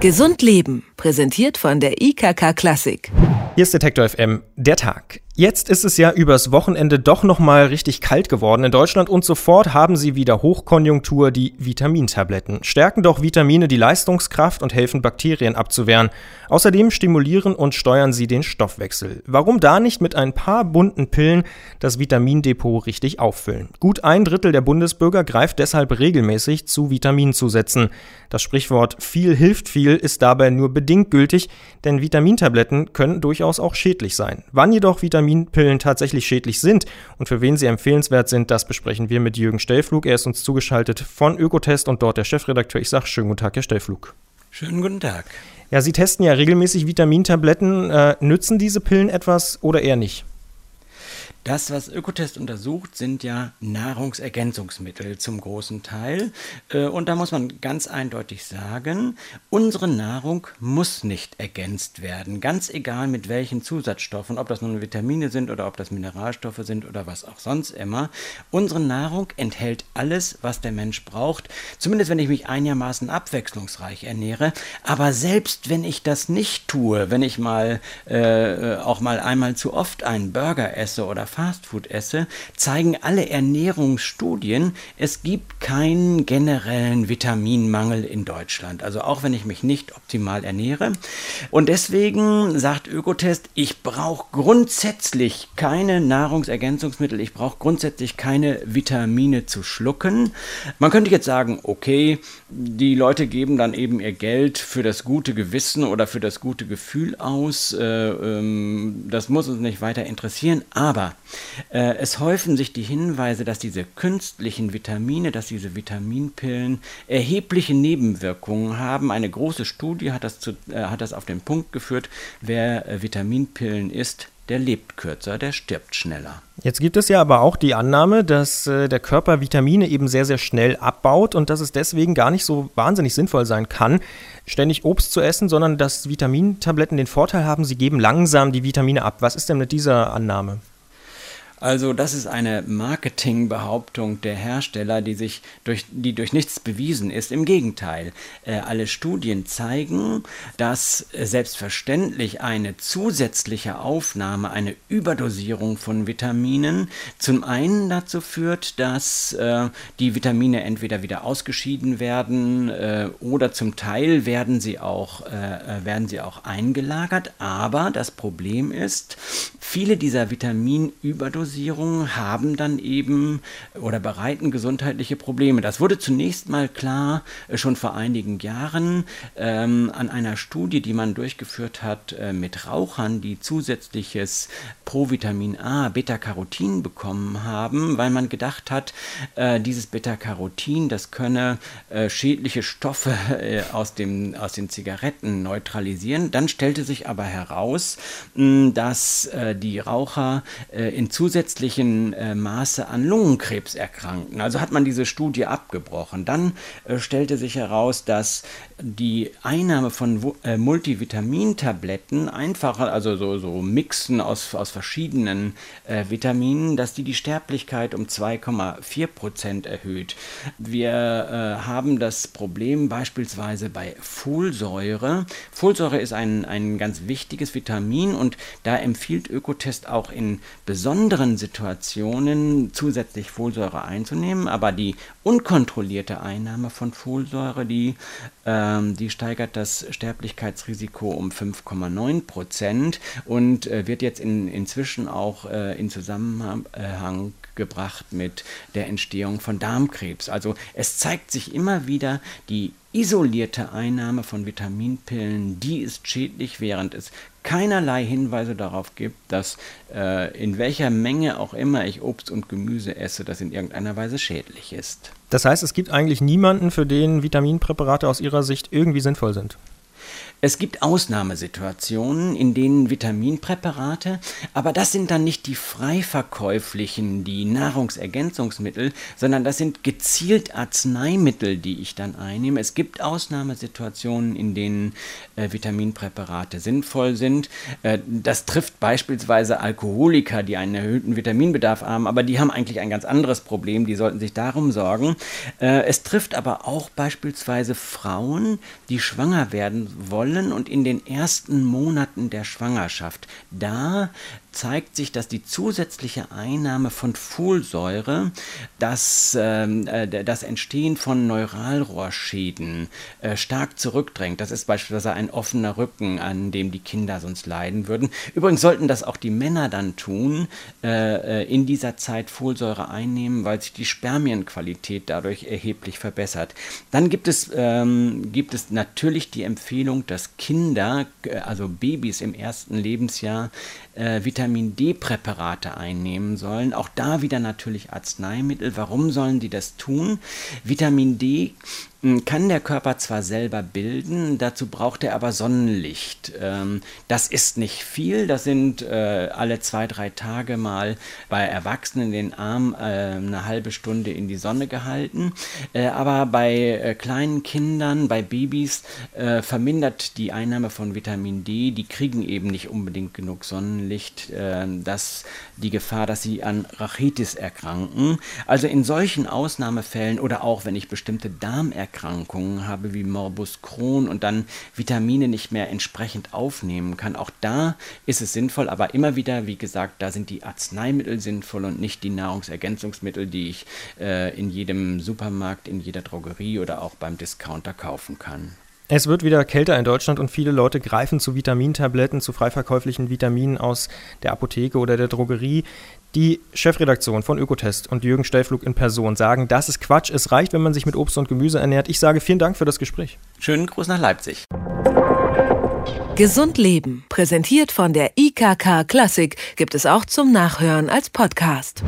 Gesund Leben, präsentiert von der IKK Klassik. Hier ist Detektor FM, der Tag. Jetzt ist es ja übers Wochenende doch noch mal richtig kalt geworden in Deutschland und sofort haben sie wieder Hochkonjunktur die Vitamintabletten. Stärken doch Vitamine die Leistungskraft und helfen Bakterien abzuwehren. Außerdem stimulieren und steuern sie den Stoffwechsel. Warum da nicht mit ein paar bunten Pillen das Vitamindepot richtig auffüllen? Gut ein Drittel der Bundesbürger greift deshalb regelmäßig zu Vitaminzusätzen. Das Sprichwort viel hilft viel ist dabei nur bedingt gültig, denn Vitamintabletten können durchaus auch schädlich sein. Wann jedoch Vitamin Vitaminpillen tatsächlich schädlich sind und für wen sie empfehlenswert sind, das besprechen wir mit Jürgen Stellflug. Er ist uns zugeschaltet von Ökotest und dort der Chefredakteur. Ich sage schönen guten Tag, Herr Stellflug. Schönen guten Tag. Ja, Sie testen ja regelmäßig Vitamintabletten. Äh, nützen diese Pillen etwas oder eher nicht? Das, was Ökotest untersucht, sind ja Nahrungsergänzungsmittel zum großen Teil. Äh, und da muss man ganz eindeutig sagen, unsere Nahrung muss nicht ergänzt werden. Ganz egal mit welchen Zusatzstoffen, ob das nun Vitamine sind oder ob das Mineralstoffe sind oder was auch sonst immer. Unsere Nahrung enthält alles, was der Mensch braucht. Zumindest wenn ich mich einigermaßen abwechslungsreich ernähre. Aber selbst wenn ich das nicht tue, wenn ich mal äh, auch mal einmal zu oft einen Burger esse oder Fastfood esse, zeigen alle Ernährungsstudien, es gibt keinen generellen Vitaminmangel in Deutschland. Also auch wenn ich mich nicht optimal ernähre. Und deswegen sagt Ökotest, ich brauche grundsätzlich keine Nahrungsergänzungsmittel, ich brauche grundsätzlich keine Vitamine zu schlucken. Man könnte jetzt sagen, okay, die Leute geben dann eben ihr Geld für das gute Gewissen oder für das gute Gefühl aus. Äh, ähm, das muss uns nicht weiter interessieren, aber äh, es häufen sich die Hinweise, dass diese künstlichen Vitamine, dass diese Vitaminpillen erhebliche Nebenwirkungen haben. Eine große Studie hat das, zu, äh, hat das auf den Punkt geführt, wer äh, Vitaminpillen isst, der lebt kürzer, der stirbt schneller. Jetzt gibt es ja aber auch die Annahme, dass äh, der Körper Vitamine eben sehr, sehr schnell abbaut und dass es deswegen gar nicht so wahnsinnig sinnvoll sein kann, ständig Obst zu essen, sondern dass Vitamintabletten den Vorteil haben, sie geben langsam die Vitamine ab. Was ist denn mit dieser Annahme? Also das ist eine Marketingbehauptung der Hersteller, die sich durch, die durch nichts bewiesen ist. Im Gegenteil, äh, alle Studien zeigen, dass äh, selbstverständlich eine zusätzliche Aufnahme, eine Überdosierung von Vitaminen zum einen dazu führt, dass äh, die Vitamine entweder wieder ausgeschieden werden äh, oder zum Teil werden sie auch äh, werden sie auch eingelagert. Aber das Problem ist, viele dieser Vitaminüberdosierungen Dosierungen haben dann eben oder bereiten gesundheitliche Probleme. Das wurde zunächst mal klar äh, schon vor einigen Jahren ähm, an einer Studie, die man durchgeführt hat äh, mit Rauchern, die zusätzliches Provitamin A, Beta-Carotin bekommen haben, weil man gedacht hat, äh, dieses Beta-Carotin, das könne äh, schädliche Stoffe äh, aus, dem, aus den Zigaretten neutralisieren. Dann stellte sich aber heraus, mh, dass äh, die Raucher in zusätzlichen zusätzlichen äh, Maße an Lungenkrebs erkrankten. Also hat man diese Studie abgebrochen. Dann äh, stellte sich heraus, dass die Einnahme von äh, Multivitamintabletten einfacher, also so, so Mixen aus, aus verschiedenen äh, Vitaminen, dass die die Sterblichkeit um 2,4 Prozent erhöht. Wir äh, haben das Problem beispielsweise bei Folsäure. Folsäure ist ein, ein ganz wichtiges Vitamin und da empfiehlt Ökotest auch in besonderen anderen Situationen zusätzlich Folsäure einzunehmen, aber die unkontrollierte Einnahme von Folsäure, die, ähm, die steigert das Sterblichkeitsrisiko um 5,9 Prozent und äh, wird jetzt in, inzwischen auch äh, in Zusammenhang gebracht mit der Entstehung von Darmkrebs. Also es zeigt sich immer wieder, die isolierte Einnahme von Vitaminpillen, die ist schädlich, während es keinerlei Hinweise darauf gibt, dass äh, in welcher Menge auch immer ich Obst und Gemüse esse, das in irgendeiner Weise schädlich ist. Das heißt, es gibt eigentlich niemanden, für den Vitaminpräparate aus Ihrer Sicht irgendwie sinnvoll sind. Es gibt Ausnahmesituationen, in denen Vitaminpräparate, aber das sind dann nicht die frei verkäuflichen, die Nahrungsergänzungsmittel, sondern das sind gezielt Arzneimittel, die ich dann einnehme. Es gibt Ausnahmesituationen, in denen äh, Vitaminpräparate sinnvoll sind. Äh, das trifft beispielsweise Alkoholiker, die einen erhöhten Vitaminbedarf haben, aber die haben eigentlich ein ganz anderes Problem, die sollten sich darum sorgen. Äh, es trifft aber auch beispielsweise Frauen, die schwanger werden wollen und in den ersten Monaten der Schwangerschaft. Da zeigt sich, dass die zusätzliche Einnahme von Folsäure das, ähm, äh, das Entstehen von Neuralrohrschäden äh, stark zurückdrängt. Das ist beispielsweise ein offener Rücken, an dem die Kinder sonst leiden würden. Übrigens sollten das auch die Männer dann tun, äh, äh in dieser Zeit Folsäure einnehmen, weil sich die Spermienqualität dadurch erheblich verbessert. Dann gibt es, ähm, gibt es natürlich die Empfehlung, dass Kinder, äh, also Babys im ersten Lebensjahr, äh, Vitamin D-Präparate einnehmen sollen. Auch da wieder natürlich Arzneimittel. Warum sollen die das tun? Vitamin D kann der Körper zwar selber bilden, dazu braucht er aber Sonnenlicht. Ähm, das ist nicht viel, das sind äh, alle zwei, drei Tage mal bei Erwachsenen den Arm äh, eine halbe Stunde in die Sonne gehalten. Äh, aber bei kleinen Kindern, bei Babys vermindert die Einnahme von Vitamin D, die kriegen eben nicht unbedingt genug Sonnenlicht, dass die Gefahr, dass sie an Rachitis erkranken. Also in solchen Ausnahmefällen oder auch wenn ich bestimmte Darmerkrankungen Erkrankungen habe wie Morbus Crohn und dann Vitamine nicht mehr entsprechend aufnehmen kann. Auch da ist es sinnvoll, aber immer wieder, wie gesagt, da sind die Arzneimittel sinnvoll und nicht die Nahrungsergänzungsmittel, die ich äh, in jedem Supermarkt, in jeder Drogerie oder auch beim Discounter kaufen kann. Es wird wieder kälter in Deutschland und viele Leute greifen zu Vitamintabletten, zu freiverkäuflichen Vitaminen aus der Apotheke oder der Drogerie. Die Chefredaktion von Ökotest und Jürgen Stellflug in Person sagen, das ist Quatsch, es reicht, wenn man sich mit Obst und Gemüse ernährt. Ich sage vielen Dank für das Gespräch. Schönen Gruß nach Leipzig. Gesund Leben, präsentiert von der IKK Klassik, gibt es auch zum Nachhören als Podcast.